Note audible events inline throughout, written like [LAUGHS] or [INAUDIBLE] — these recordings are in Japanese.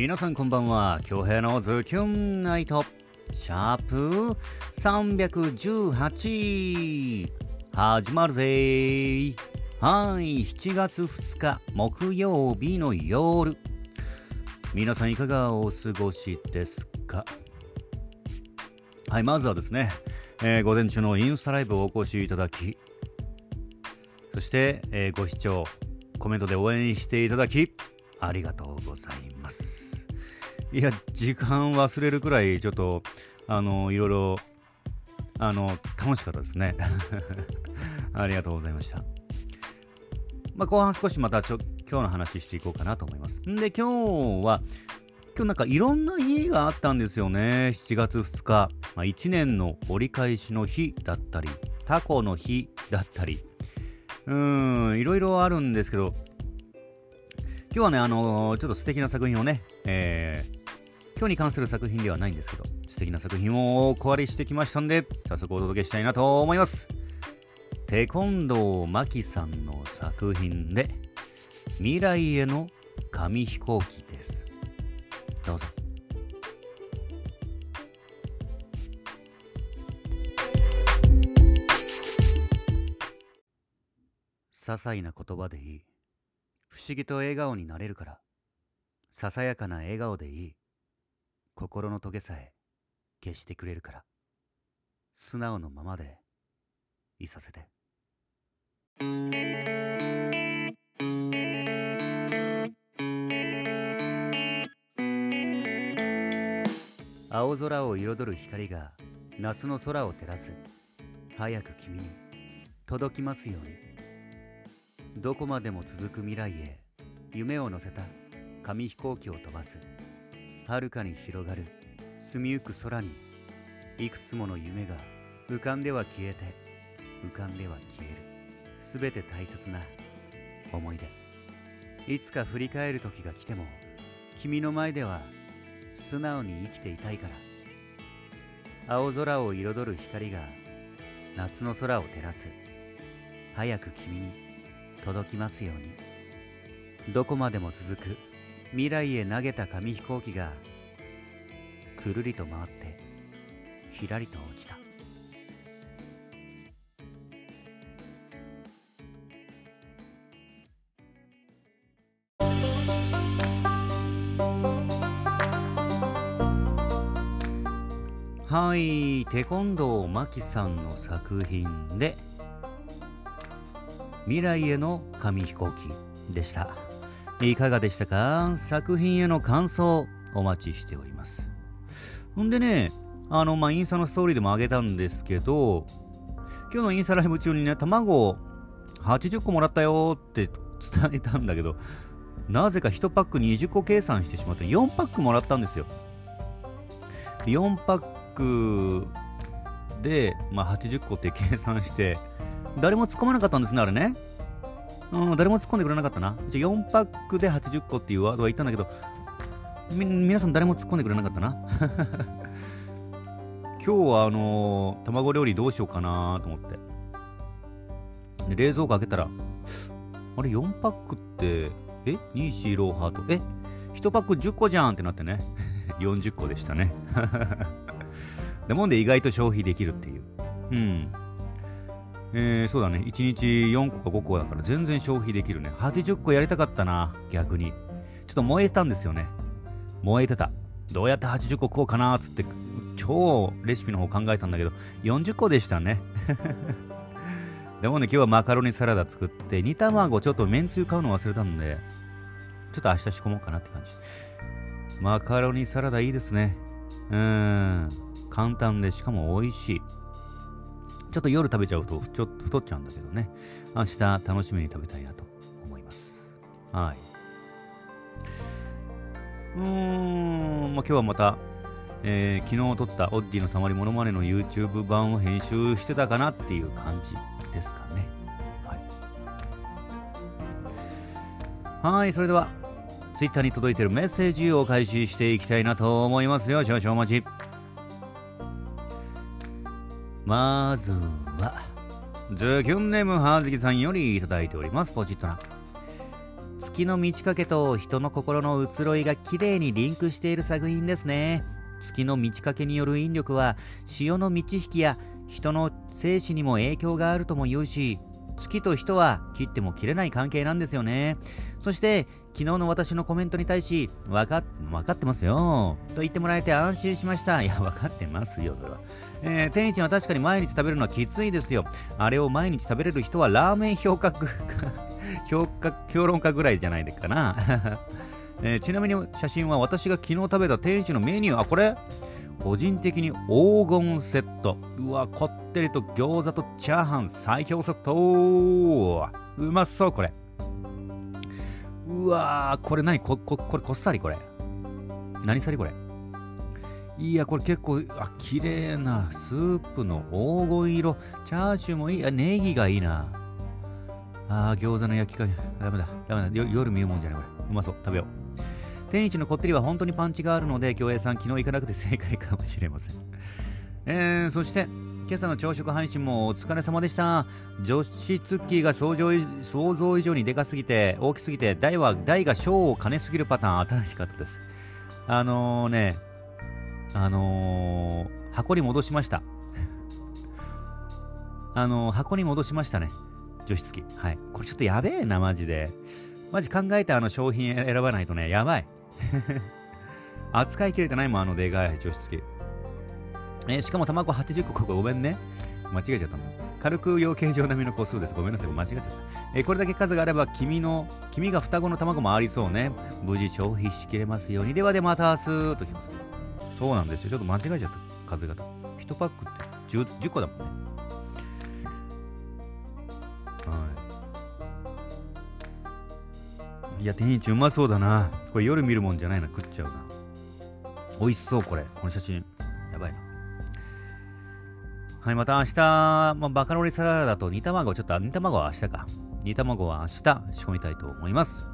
皆さんこんばんは。京平のズキュンナイト。シャープ318始まるぜ。はい。7月2日木曜日の夜。皆さんいかがお過ごしですか？はいまずはですね、えー午前中のインスタライブをお越しいただきそして、えーご視聴コメントで応援していただきありがとうございます。いや時間忘れるくらいちょっとあのいろいろあの楽しかったですね。[LAUGHS] ありがとうございました。まあ、後半少しまたちょ今日の話していこうかなと思います。んで今日は今日なんかいろんな日があったんですよね。7月2日、まあ、1年の折り返しの日だったりタコの日だったり。うーんいろいろあるんですけど今日はねあのちょっと素敵な作品をね、えー今日に関する作品ではないんですけど素敵な作品をお配りしてきましたんで早速お届けしたいなと思います。テコンドーマキさんの作品で未来への紙飛行機です。どうぞ。些細な言葉でいい。不思議と笑顔になれるから。ささやかな笑顔でいい。心のトゲさえ消してくれるから。素直のままでいさせて。青空を彩る光が夏の空を照らす。早く君に届きますように。どこまでも続く未来へ夢を乗せた紙飛行機を飛ばす。遥かに広がる。澄みゆく空にいくつもの夢が浮かんでは消えて浮かんでは消える。すべて大切な思い出。いつか振り返る時が来ても君の前では素直に生きていたいから。青空を彩る光が夏の空を照らす。早く君に届きますように。どこまでも続く。未来へ投げた紙飛行機がくるりと回ってひらりと落ちた。はいテコンドーマキさんの作品で未来への紙飛行機でした。いかがでしたか？作品への感想お待ちしております。ほんでねあのまあインスタのストーリーでもあげたんですけど今日のインスタライブ中にね卵80個もらったよって伝えたんだけどなぜか1パック20個計算してしまって4パックもらったんですよ。4パックで、まあ、80個って計算して誰も突っ込まなかったんですねあれね。うん、誰も突っ込んでくれなかったな。じゃ4パックで80個っていうワードは言ったんだけど、み、皆さん誰も突っ込んでくれなかったな。[LAUGHS] 今日はあのー卵料理どうしようかなと思って。で、冷蔵庫開けたら、あれ4パックって、え ?2、4、ローハート。え ?1 パック10個じゃんってなってね。[LAUGHS] 40個でしたね。[LAUGHS] でもんで意外と消費できるっていう。うん。えー、そうだね。1日4個か5個だから全然消費できるね。80個やりたかったな、逆に。ちょっと燃えたんですよね。燃えてた。どうやって80個食おうかなっつって、超レシピの方考えたんだけど、40個でしたね。[LAUGHS] でもね、今日はマカロニサラダ作って、煮卵ちょっとめんつゆ買うの忘れたんで、ちょっと明日仕込もうかなって感じ。マカロニサラダいいですね。うーん。簡単でしかも美味しい。ちょっと夜食べちゃうとちょっと太っちゃうんだけどね。明日楽しみに食べたいなと思います。はい。うーん、まあ、今日はまた、えー昨日撮ったオッディのサマリモノマネの YouTube 版を編集してたかなっていう感じですかね。はい。はい、それでは、Twitter に届いてるメッセージを開始していきたいなと思いますよ。少々お待ち。まずは、ズキュンネームはずきさんよりいただいております。ポチッとな。月の満ち欠けと人の心の移ろいがきれいにリンクしている作品ですね月の満ち欠けによる引力は潮の満ち引きや人の生死にも影響があるとも言うし月と人は切っても切れない関係なんですよねそして昨日の私のコメントに対し分か分かってますよと言ってもらえて安心しましたいや分かってますよそれはえー、天一は確かに毎日食べるのはきついですよ。あれを毎日食べれる人はラーメン評価評価評論家ぐらいじゃないかな、[LAUGHS] えー、ちなみに写真は私が昨日食べた天一のメニュー、あ、これ？個人的に黄金セット。うわ、こってりと餃子とチャーハン最強セットうまそう、これ。うわー、これ何？こ、こ、これこっさりこれ？何さりこれ？いや、これ結構、あ、綺麗なスープの黄金色。チャーシューもいい。あ、ネギがいいな。あー、餃子の焼き加減。ダメだ。ダメだ。夜見るもんじゃない、これ。うまそう。食べよう。天一のこってりは本当にパンチがあるので、京平さん、昨日行かなくて [LAUGHS] 正解かもしれません。えー、そして、今朝の朝食配信もお疲れ様でした。女子ツッキーが想像以上にでかすぎて、大きすぎて、大は大が小を兼ねすぎるパターン、新しかったです。あのー、ね、あのー、箱に戻しました。あのー、箱に戻しましたね。除湿機。はい。これちょっとやべえな、マジで。マジ考えてあの商品選ばないとね、やばい。[LAUGHS] 扱いきれてないもん、あのでかい除湿機。えー、しかも卵80個、ここごめんね。間違えちゃったんだ。軽く養鶏場並みの個数です。ごめんなさい、間違えちゃった。えー、これだけ数があれば、君の、君が双子の卵もありそうね。無事消費しきれますように。ではでまた明日ときます。そうなんですよ。ちょっと間違えちゃった。数型。1パックって 10, 10個だもんね。はい。いや、天一うまそうだな。これ夜見るもんじゃないな。食っちゃうな。美味しそう、これ。この写真。やばいな。はい、また明日、まあ、バカロリサラダと煮卵、ちょっと、煮卵は明日か。煮卵は明日仕込みたいと思います。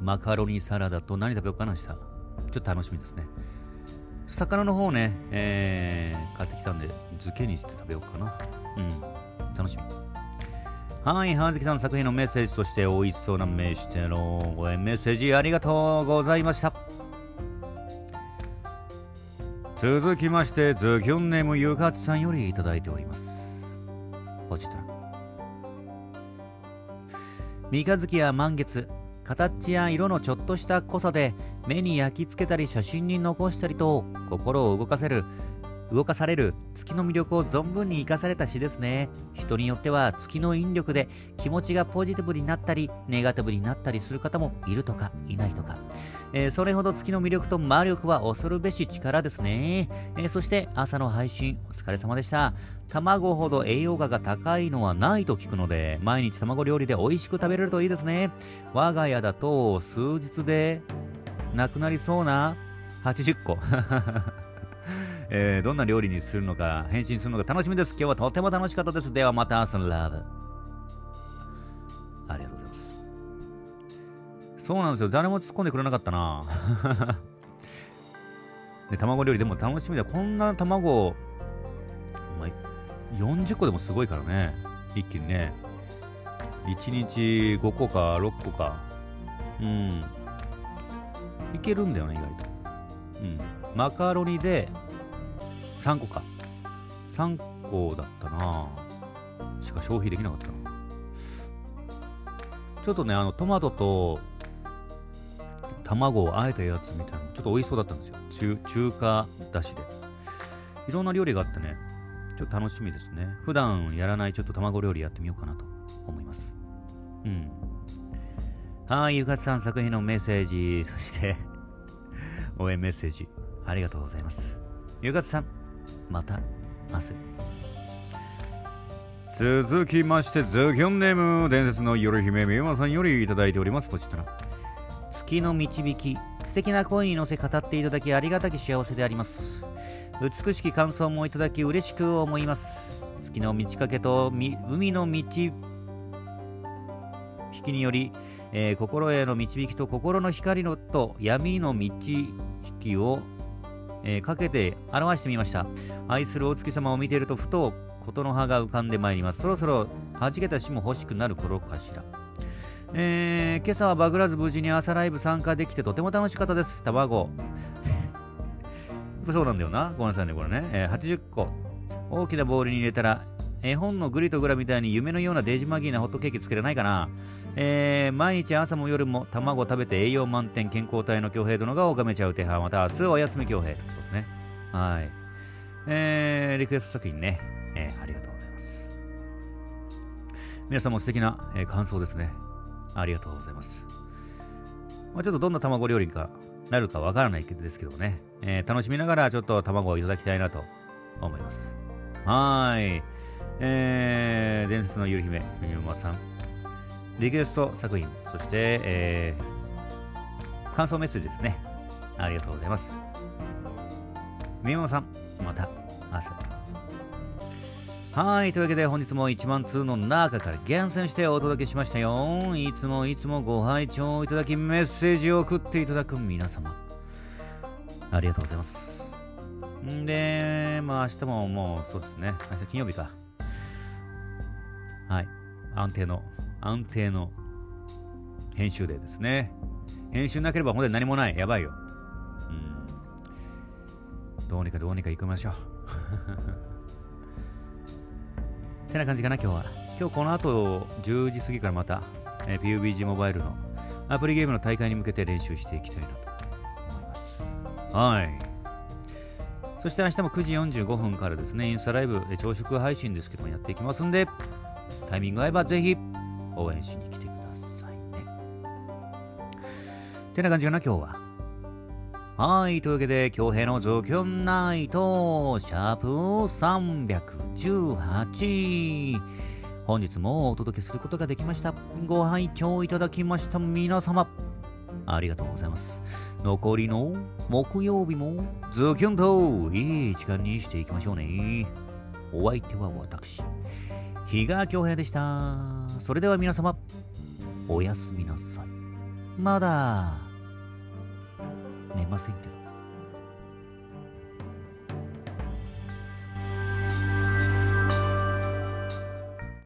マカロニサラダと何食べようかな、明日。ちょっと楽しみですね。魚の方ね、えー、買ってきたんで、漬けにして食べようかな。うん、楽しみ。はい、はずきさん作品のメッセージとして、美味しそうな飯テのごメッセージありがとうございました。続きまして、ズキュンネームゆかつさんよりいただいております。ポチタ三日月や満月、形や色のちょっとした濃さで目に焼き付けたり写真に残したりと心を動かせる動かされる月の魅力を存分に生かされた詩ですね。人によっては月の引力で気持ちがポジティブになったりネガティブになったりする方もいるとかいないとか。えー、それほど月の魅力と魔力は恐るべし力ですね、えー、そして朝の配信お疲れ様でした。卵ほど栄養価が高いのはないと聞くので毎日卵料理で美味しく食べれるといいですね。我が家だと数日でなくなりそうな80個。えー、どんな料理にするのか、変身するのか楽しみです。今日はとても楽しかったです。ではまた明日のラブ。ありがとうございます。そうなんですよ。誰も突っ込んでくれなかったな。[LAUGHS] で、卵料理でも楽しみだ。こんな卵、まあ、40個でもすごいからね。一気にね。1日5個か6個か。うん。いけるんだよね、意外と。うん。マカロニで3個か。3個だったな。しか消費できなかったな。ちょっとね、あの、トマトと卵をあえたやつみたいなちょっと美味しそうだったんですよ。中中華だしで。いろんな料理があってねちょっと楽しみですね。普段やらないちょっと卵料理やってみようかなと思います。うん。はいゆかつさん作品のメッセージ。そして応援メッセージ。ありがとうございます。ゆかつさん。また明日続きまして、ズキョンネーム、伝説の夜姫みゆまさんよりいただいております。こちら。月の導き素敵な声に乗せ語っていただきありがたき幸せであります美しき感想もいただき嬉しく思います月の満ち欠けと海の導きにより、えー、心への導きと心の光のと闇の導きを、えー、かけて表してみました愛するお月様を見ているとふと琴の葉が浮かんでまいりますそろそろはじけた詩も欲しくなる頃かしらえー、今朝はバグらず無事に朝ライブ参加できてとても楽しかったです。卵。[LAUGHS] そうなんだよな。ごめんなさいね、これね。えー、80個。大きなボウルに入れたら、絵本のグリとグラみたいに夢のようなデジマギーなホットケーキ作れないかな。えー、毎日朝も夜も卵食べて栄養満点健康体の京平殿が拝めちゃう手派。また明日お休み京平。そうですね。はい。えー、リクエスト作品ね。えー、ありがとうございます。皆さんも素敵な、えー、感想ですね。ありがとうございます。まあ、ちょっとどんな卵料理かなるかわからないけどですけどね、えー、楽しみながらちょっと卵をいただきたいなと思います。はい。えー、伝説のゆる姫、みみまさん。リクエスト作品、そして、えー、感想メッセージですね。ありがとうございます。みみまさん、また明日。はい。というわけで本日も1万通の中から厳選してお届けしましたよ。いつもいつもご拝聴いただきメッセージを送っていただく皆様。ありがとうございます。んで、まあ明日ももうそうですね。明日金曜日か。安定の、安定の編集デーですね。編集なければ本当に何もない。やばいよ。うん。どうにかどうにか行きましょう。[LAUGHS] てな感じかな、今日は。今日この後、10時過ぎからまた、えー、PUBG モバイルのアプリゲームの大会に向けて練習していきたいなと思います。はい。そして明日も9時45分からですね、インスタライブ、朝食配信ですけどもやっていきますんで、タイミング合えばぜひ応援しに来てくださいね。てな感じかな、今日は。はい、というわけで、京平のズキュンナイト、シャープ318。本日もお届けすることができました。ご拝聴いただきました皆様、ありがとうございます。残りの木曜日もズキュンといい時間にしていきましょうね。お相手は私、日が京平でした。それでは皆様、おやすみなさい。まだ、寝ませんけど。